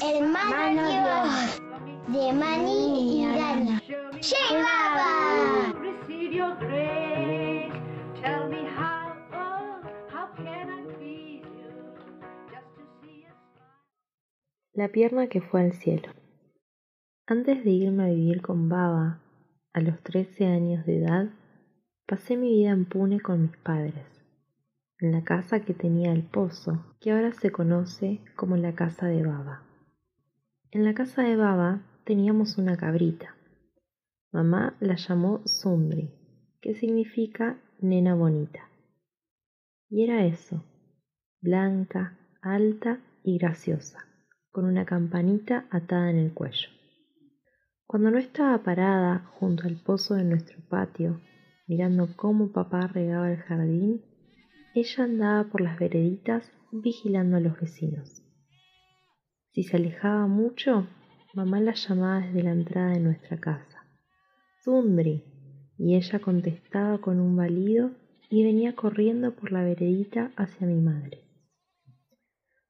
Mano Dios de Mani y smile. La pierna que fue al cielo. Antes de irme a vivir con Baba, a los 13 años de edad, pasé mi vida en Pune con mis padres, en la casa que tenía el pozo, que ahora se conoce como la casa de Baba. En la casa de Baba teníamos una cabrita. Mamá la llamó Sundri, que significa nena bonita. Y era eso, blanca, alta y graciosa, con una campanita atada en el cuello. Cuando no estaba parada junto al pozo de nuestro patio, mirando cómo papá regaba el jardín, ella andaba por las vereditas vigilando a los vecinos. Si se alejaba mucho, mamá la llamaba desde la entrada de nuestra casa. Sundri, y ella contestaba con un balido y venía corriendo por la veredita hacia mi madre.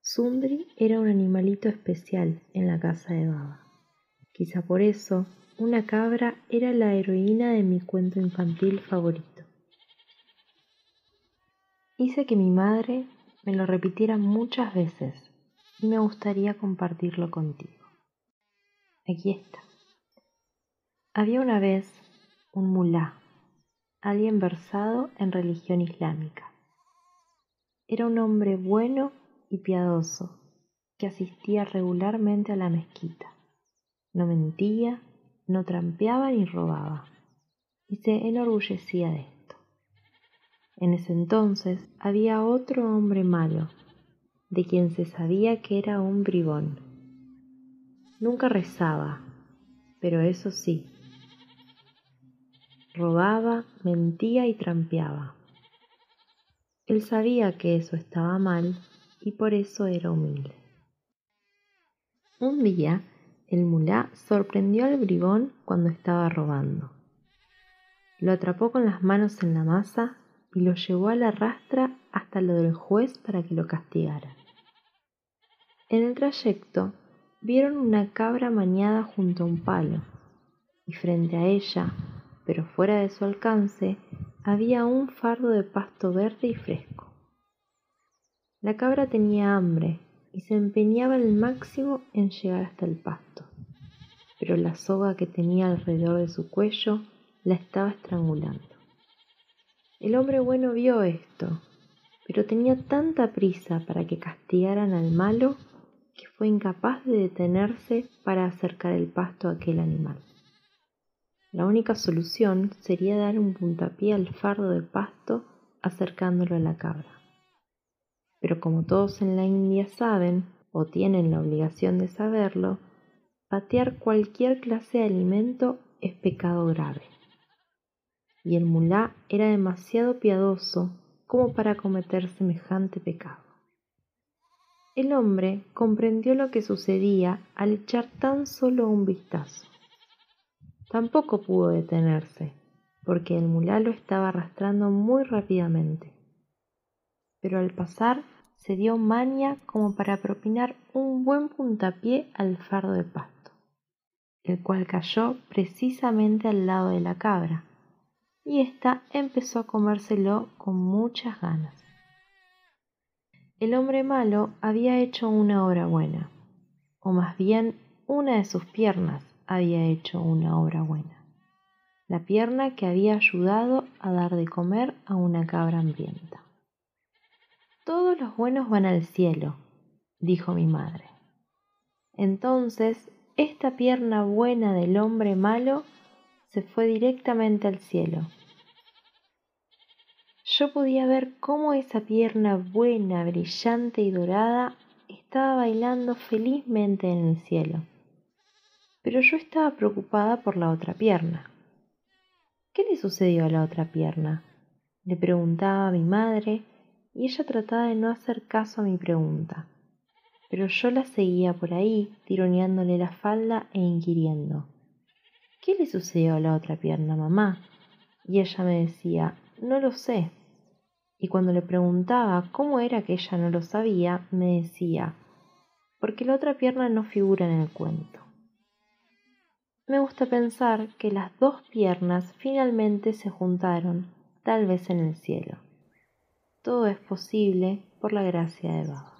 Sundri era un animalito especial en la casa de Baba. Quizá por eso, una cabra era la heroína de mi cuento infantil favorito. Hice que mi madre me lo repitiera muchas veces y me gustaría compartirlo contigo. Aquí está. Había una vez un mulá, alguien versado en religión islámica. Era un hombre bueno y piadoso que asistía regularmente a la mezquita. No mentía, no trampeaba ni robaba, y se enorgullecía de esto. En ese entonces había otro hombre malo, de quien se sabía que era un bribón. Nunca rezaba, pero eso sí, robaba, mentía y trampeaba. Él sabía que eso estaba mal y por eso era humilde. Un día, el mulá sorprendió al bribón cuando estaba robando. Lo atrapó con las manos en la masa y lo llevó a la rastra hasta lo del juez para que lo castigara. En el trayecto vieron una cabra mañada junto a un palo y frente a ella, pero fuera de su alcance, había un fardo de pasto verde y fresco. La cabra tenía hambre y se empeñaba al máximo en llegar hasta el pasto, pero la soga que tenía alrededor de su cuello la estaba estrangulando. El hombre bueno vio esto, pero tenía tanta prisa para que castigaran al malo que fue incapaz de detenerse para acercar el pasto a aquel animal. La única solución sería dar un puntapié al fardo de pasto acercándolo a la cabra. Pero como todos en la India saben, o tienen la obligación de saberlo, patear cualquier clase de alimento es pecado grave. Y el mulá era demasiado piadoso como para cometer semejante pecado. El hombre comprendió lo que sucedía al echar tan solo un vistazo. Tampoco pudo detenerse, porque el mulá lo estaba arrastrando muy rápidamente. Pero al pasar se dio maña como para propinar un buen puntapié al fardo de pasto, el cual cayó precisamente al lado de la cabra, y ésta empezó a comérselo con muchas ganas. El hombre malo había hecho una obra buena, o más bien una de sus piernas había hecho una obra buena, la pierna que había ayudado a dar de comer a una cabra hambrienta. Todos los buenos van al cielo, dijo mi madre. Entonces, esta pierna buena del hombre malo se fue directamente al cielo. Yo podía ver cómo esa pierna buena, brillante y dorada estaba bailando felizmente en el cielo. Pero yo estaba preocupada por la otra pierna. ¿Qué le sucedió a la otra pierna? Le preguntaba a mi madre y ella trataba de no hacer caso a mi pregunta. Pero yo la seguía por ahí, tironeándole la falda e inquiriendo. ¿Qué le sucedió a la otra pierna, mamá? Y ella me decía, no lo sé. Y cuando le preguntaba cómo era que ella no lo sabía, me decía, porque la otra pierna no figura en el cuento. Me gusta pensar que las dos piernas finalmente se juntaron, tal vez en el cielo. Todo es posible por la gracia de Baba.